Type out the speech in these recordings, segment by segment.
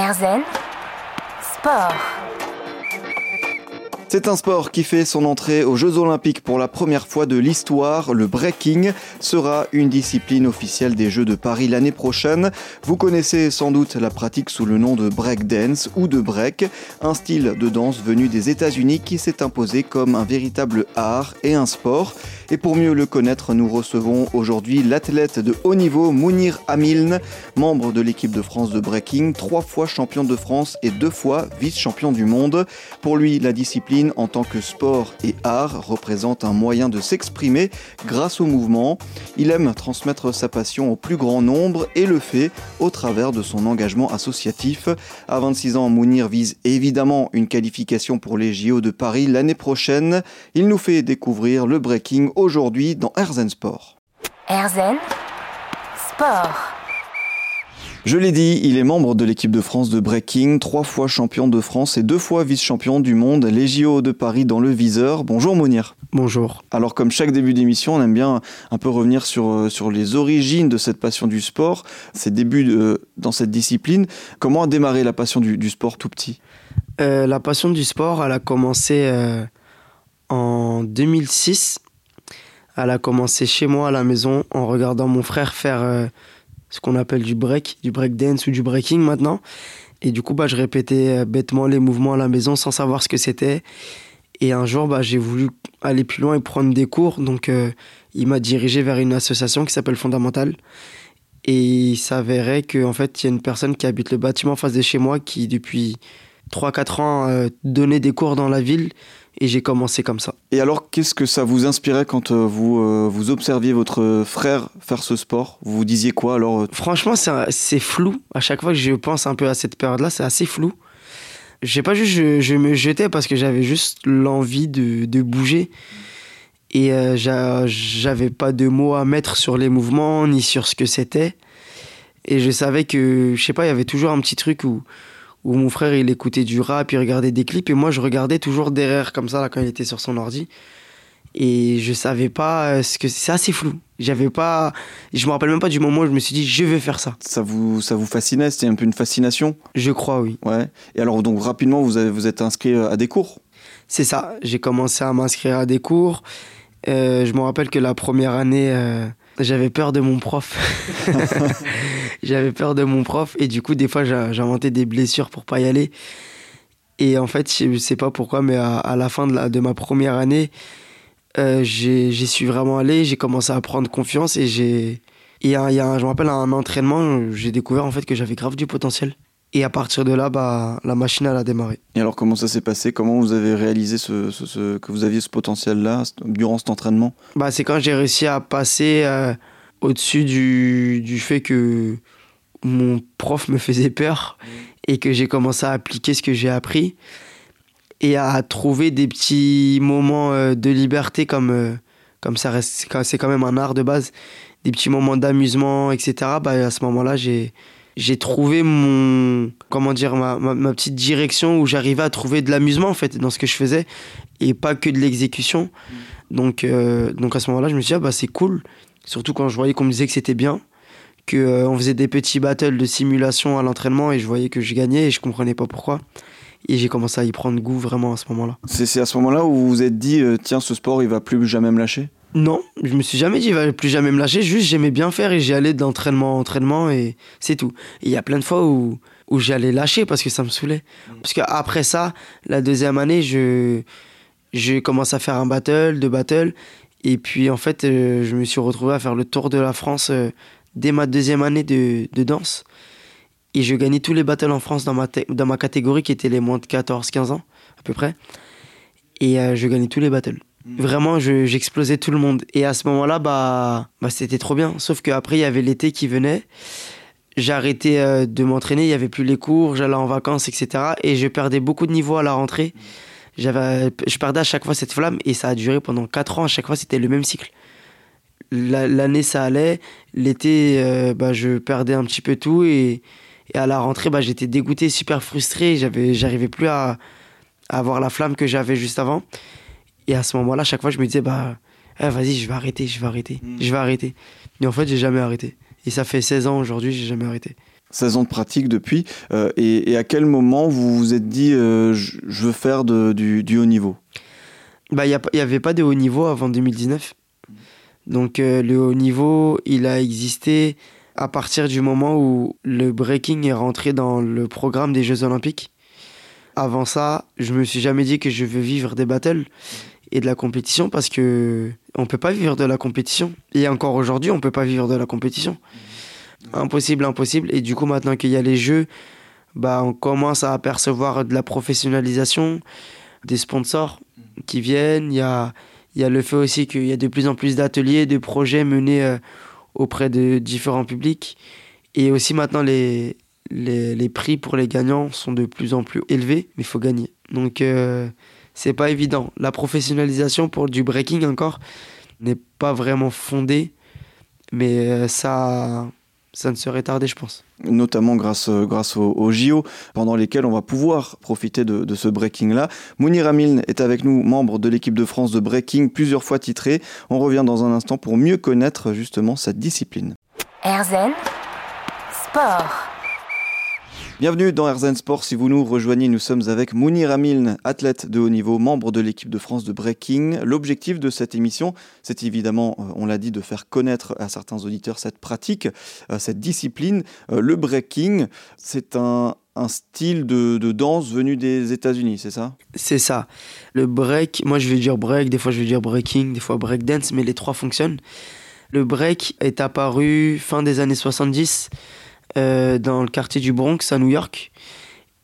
Erzen Sport. C'est un sport qui fait son entrée aux Jeux Olympiques pour la première fois de l'histoire. Le breaking sera une discipline officielle des Jeux de Paris l'année prochaine. Vous connaissez sans doute la pratique sous le nom de break dance ou de break, un style de danse venu des États-Unis qui s'est imposé comme un véritable art et un sport. Et pour mieux le connaître, nous recevons aujourd'hui l'athlète de haut niveau Mounir Amilne, membre de l'équipe de France de breaking, trois fois champion de France et deux fois vice-champion du monde. Pour lui, la discipline en tant que sport et art représente un moyen de s'exprimer grâce au mouvement. Il aime transmettre sa passion au plus grand nombre et le fait au travers de son engagement associatif. À 26 ans, Mounir vise évidemment une qualification pour les JO de Paris l'année prochaine. Il nous fait découvrir le breaking aujourd'hui dans Herzen Sport. Erzen Sport. Je l'ai dit, il est membre de l'équipe de France de breaking, trois fois champion de France et deux fois vice-champion du monde, les JO de Paris dans le viseur. Bonjour Monir. Bonjour. Alors comme chaque début d'émission, on aime bien un peu revenir sur, euh, sur les origines de cette passion du sport, ses débuts de- dans cette discipline. Comment a démarré la passion du, du sport tout petit? Euh, la passion du sport, elle a commencé euh, en 2006. Elle a commencé chez moi à la maison en regardant mon frère faire euh, ce qu'on appelle du break, du break dance ou du breaking maintenant. Et du coup, bah, je répétais euh, bêtement les mouvements à la maison sans savoir ce que c'était. Et un jour, bah, j'ai voulu aller plus loin et prendre des cours. Donc, euh, il m'a dirigé vers une association qui s'appelle Fondamental. Et il s'avérait qu'en fait, il y a une personne qui habite le bâtiment en face de chez moi qui, depuis 3-4 ans, euh, donnait des cours dans la ville. Et j'ai commencé comme ça. Et alors, qu'est-ce que ça vous inspirait quand euh, vous, euh, vous observiez votre frère faire ce sport? Vous vous disiez quoi alors euh, Franchement, c'est flou. À chaque fois que je pense un peu à cette période-là, c'est assez flou. Je sais pas juste, je, je me jetais parce que j'avais juste l'envie de, de bouger. Et euh, j'a- j'avais pas de mots à mettre sur les mouvements ni sur ce que c'était. Et je savais que, je sais pas, il y avait toujours un petit truc où, où mon frère il écoutait du rap, il regardait des clips et moi je regardais toujours derrière comme ça là quand il était sur son ordi. Et je savais pas euh, ce que c'est assez flou. J'avais pas, je me rappelle même pas du moment où je me suis dit je vais faire ça. ça vous, ça vous fascinait? C'était un peu une fascination? Je crois oui. Ouais. Et alors, donc rapidement, vous, avez, vous êtes inscrit euh, à des cours? C'est ça. J'ai commencé à m'inscrire à des cours. Euh, je me rappelle que la première année, euh, j'avais peur de mon prof. j'avais peur de mon prof et du coup, des fois, j'inventais des blessures pour pas y aller. Et en fait, je sais pas pourquoi, mais à, à la fin de, la- de ma première année, euh, j'y suis vraiment allé. J'ai commencé à prendre confiance et j'ai. Et il y a un- je me rappelle à un entraînement, j'ai découvert en fait que j'avais grave du potentiel. Et à partir de là, bah, la machine elle a démarré. Et alors, comment ça s'est passé? Comment vous avez réalisé ce, ce- ce- que vous aviez ce potentiel-là durant cet entraînement? Bah, c'est quand j'ai réussi à passer euh, au-dessus du, du fait que mon prof me faisait peur et que j'ai commencé à appliquer ce que j'ai appris et à trouver des petits moments euh, de liberté comme, euh, comme ça reste, c'est quand- c'est quand même un art de base, des petits moments d'amusement, etc. Bah, à ce moment-là, j'ai, j'ai trouvé mon, comment dire, ma, ma, ma petite direction où j'arrivais à trouver de l'amusement en fait dans ce que je faisais et pas que de l'exécution. Donc, euh, donc à ce moment-là, je me suis dit, ah, bah, c'est cool. Surtout quand je voyais qu'on me disait que c'était bien, qu'on faisait des petits battles de simulation à l'entraînement et je voyais que je gagnais et je comprenais pas pourquoi. Et j'ai commencé à y prendre goût vraiment à ce moment-là. C'est c'est à ce moment-là où vous vous êtes dit, euh, tiens, ce sport, il va plus jamais me lâcher? Non, je me suis jamais dit, il va plus jamais me lâcher. Juste, j'aimais bien faire et j'y allais d'entraînement en entraînement et c'est tout. Il y a plein de fois où, où j'allais lâcher parce que ça me saoulait. Parce qu'après ça, la deuxième année, je, je commence à faire un battle, deux battles. Et puis, en fait, euh, je me suis retrouvé à faire le tour de la France euh, dès ma deuxième année de, de danse. Et je gagnais tous les battles en France dans ma, dans ma catégorie qui était les moins de 14-15 ans, à peu près. Et euh, je gagnais tous les battles. Vraiment, je- j'explosais tout le monde. Et à ce moment-là, bah, bah c'était trop bien. Sauf qu'après, il y avait l'été qui venait. Arrêté euh, de m'entraîner, il n'y avait plus les cours, j'allais en vacances, etc. Et je perdais beaucoup de niveau à la rentrée. J'avais, je perdais à chaque fois cette flamme et ça a duré pendant 4 ans. À chaque fois, c'était le même cycle. La- L'année, ça allait. L'été, euh, bah, je perdais un petit peu tout. Et, et à la rentrée, bah, j'étais dégoûté, super frustré. J'avais, j'arrivais plus à, à avoir la flamme que j'avais juste avant. Et à ce moment-là, chaque fois, je me disais, bah, eh, vas-y, je vais arrêter, je vais arrêter, Mm. je vais arrêter. Et en fait, j'ai jamais arrêté. Et ça fait 16 ans aujourd'hui, j'ai jamais arrêté. 16 ans de pratique depuis. et, à quel moment vous vous êtes dit je, veux faire du, haut niveau? Bah, Il n'y avait pas de haut niveau avant 2019. Donc le haut niveau, il a existé à partir du moment où le breaking est rentré dans le programme des Jeux Olympiques. Avant ça, je me suis jamais dit que je veux vivre des battles et de la compétition parce que on peut pas vivre de la compétition. Et encore aujourd'hui, on peut pas vivre de la compétition. Impossible, impossible. Et du coup, maintenant qu'il y a les jeux, bah, on commence à apercevoir de la professionnalisation, des sponsors qui viennent. Il y a, y a le fait aussi qu'il y a de plus en plus d'ateliers, de projets menés euh, auprès de différents publics. Et aussi maintenant, les, les, prix pour les gagnants sont de plus en plus élevés, mais il faut gagner. Donc, euh, c'est pas évident. La professionnalisation pour du breaking encore n'est pas vraiment fondée, mais euh, ça, ça ne serait tardé, je pense. Notamment grâce, euh, grâce aux, JO, pendant lesquels on va pouvoir profiter de, de ce breaking-là. Mounir Amil est avec nous, membre de l'équipe de France de breaking, plusieurs fois titré. On revient dans un instant pour mieux connaître justement cette discipline. Erzen Sport. Bienvenue dans RZN Sport. Si vous nous rejoignez, nous sommes avec Mounir Amiln, athlète de haut niveau, membre de l'équipe de France de breaking. L'objectif de cette émission, c'est évidemment, euh, on l'a dit, de faire connaître à certains auditeurs cette pratique, euh, cette discipline. Euh, le breaking, c'est un, style de, danse venu des États-Unis, c'est ça? C'est ça. Le break, moi je vais dire break, des fois je vais dire breaking, des fois break dance, mais les trois fonctionnent. Le break est apparu fin des années 70 euh, dans le quartier du Bronx à New York.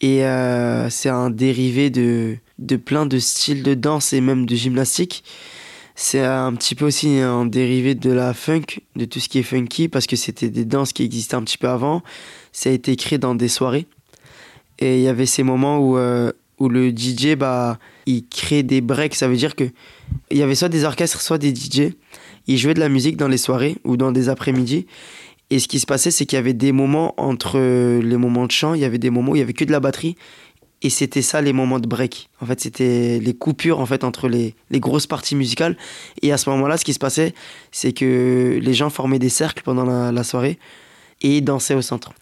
Et euh, c'est un dérivé de, de plein de styles de danse et même de gymnastique. C'est un petit peu aussi un dérivé de la funk, de tout ce qui est funky, parce que c'était des danses qui existaient un petit peu avant. Ça a été créé dans des soirées. Et il y avait ces moments où, euh, où le DJ, bah, il crée des breaks. Ça veut dire que il y avait soit des orchestres, soit des DJ. Ils jouaient de la musique dans les soirées ou dans des après-midi. Et ce qui se passait, c'est qu'il y avait des moments entre les moments de chant, il y avait des moments où il y avait que de la batterie. Et c'était ça les moments de break. En fait, c'était les coupures en fait entre les, les grosses parties musicales. Et à ce moment-là, ce qui se passait, c'est que les gens formaient des cercles pendant la, soirée et dansaient au centre.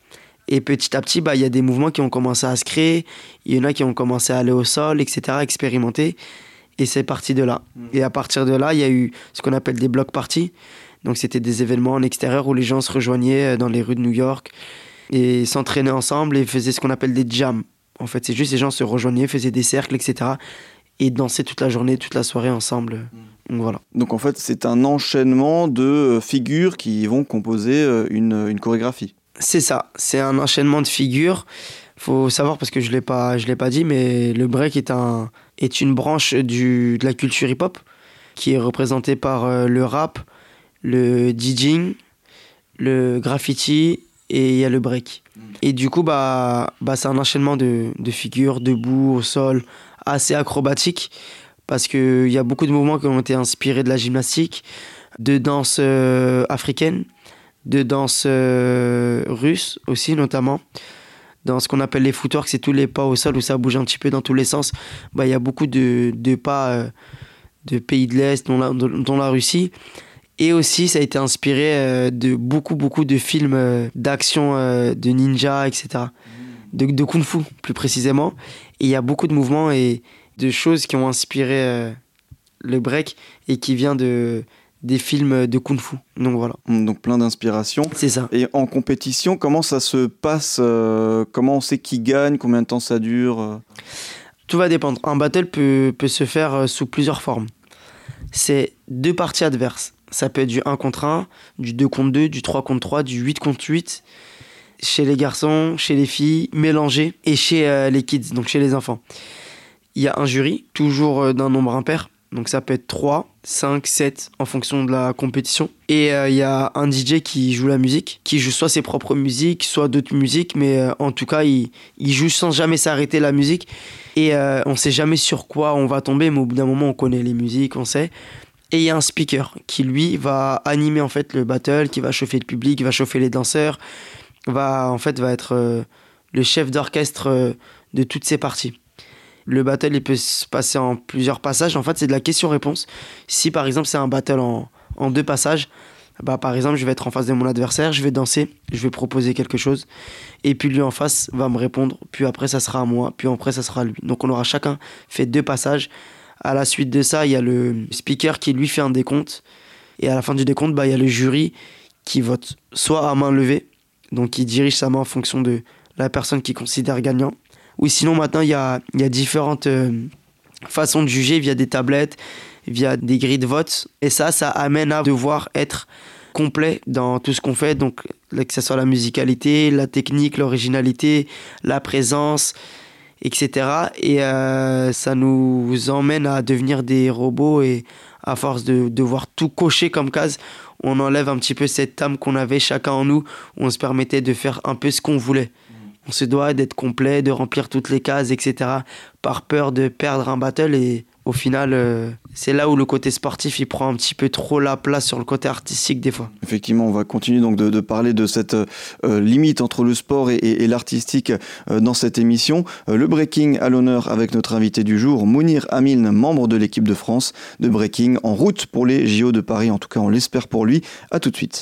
Et petit à petit, bah, il y a des mouvements qui ont commencé à se créer. Il y en a qui ont commencé à aller au sol, etc., expérimenter. Et c'est parti de là. Mmh. Et à partir de là, il y a eu ce qu'on appelle des blocs parties. Donc c'était des événements en extérieur où les gens se rejoignaient euh, dans les rues de New York et s'entraînaient ensemble et faisaient ce qu'on appelle des jams. En fait, c'est juste les gens se rejoignaient, faisaient des cercles, etc. et dansaient toute la journée, toute la soirée ensemble. Donc voilà. Donc en fait, c'est un enchaînement de euh, figures qui vont composer euh, une, une chorégraphie. C'est ça, c'est un enchaînement de figures. Faut savoir parce que je l'ai pas, je l'ai pas dit, mais le break est un est une branche du, de la culture hip-hop qui est représentée par le rap, le DJing, le graffiti et il y a le break. Mm. Et du coup, bah, bah, c'est un enchaînement de, de, figures debout, au sol, assez acrobatique, parce qu'il y a beaucoup de mouvements qui ont été inspirés de la gymnastique, de danse euh, africaine, de danse euh, russe aussi notamment. Dans ce qu'on appelle les footwork, c'est tous les pas au sol où ça bouge un petit peu dans tous les sens. Bah, il y a beaucoup de, de pas euh, de pays de l'Est, dont dont la Russie. Et aussi, ça a été inspiré euh, de beaucoup, beaucoup de films euh, d'action, euh, de ninja, etc. De, de, kung fu, plus précisément. Et il y a beaucoup de mouvements et de choses qui ont inspiré le break et qui vient de des films de kung fu. Donc voilà. Donc plein d'inspiration. C'est ça. Et en compétition, comment ça se passe Comment on sait qui gagne Combien de temps ça dure Tout va dépendre. Un battle peut, peut se faire sous plusieurs formes. C'est deux parties adverses. Ça peut être du 1 contre 1, du 2 contre 2, du 3 contre 3, du 8 contre 8. Chez les garçons, chez les filles, mélangé. Et chez euh, les kids, donc chez les enfants. Il y a un jury, toujours euh, d'un nombre impair. Donc ça peut être 3, 5, 7 en fonction de la compétition. Et euh, il y a un DJ qui joue la musique, qui joue soit ses propres musiques, soit d'autres musiques, mais en tout cas, il, il, joue sans jamais s'arrêter la musique. Et on sait jamais sur quoi on va tomber, mais au bout d'un moment, on connaît les musiques, on sait. Et il y a un speaker qui lui va animer en fait le battle, qui va chauffer le public, qui va chauffer les danseurs, va en fait va être euh, le chef d'orchestre euh, de toutes ces parties. Le battle il peut se passer en plusieurs passages. En fait c'est de la question-réponse. Si par exemple c'est un battle en, en, deux passages, Bah, par exemple, je vais être en face de mon adversaire, je vais danser, je vais proposer quelque chose, et puis lui en face va me répondre, puis après ça sera à moi, puis après ça sera à lui. Donc on aura chacun fait deux passages. À la suite de ça, il y a le speaker qui lui fait un décompte, et à la fin du décompte, bah, il y a le jury qui vote soit à main levée, donc qui dirige sa main en fonction de la personne qui considère gagnant, ou sinon maintenant il y a, il y a différentes euh, façons de juger via des tablettes, via des grilles de vote. Et ça, ça amène à devoir être complet dans tout ce qu'on fait. Donc, que ce soit la musicalité, la technique, l'originalité, la présence, etc. Et euh, ça nous emmène à devenir des robots et à force de devoir tout cocher comme case, on enlève un petit peu cette âme qu'on avait chacun en nous, où on se permettait de faire un peu ce qu'on voulait. On se doit d'être complet, de remplir toutes les cases, etc. par peur de perdre un battle et au final, euh, c'est là où le côté sportif prend un petit peu trop la place sur le côté artistique des fois. Effectivement, on va continuer donc de, parler de cette euh, limite entre le sport et, l'artistique euh, dans cette émission. le breaking à l'honneur avec notre invité du jour, Mounir Amine, membre de l'équipe de France de breaking, en route pour les JO de Paris. En tout cas, on l'espère pour lui. À tout de suite.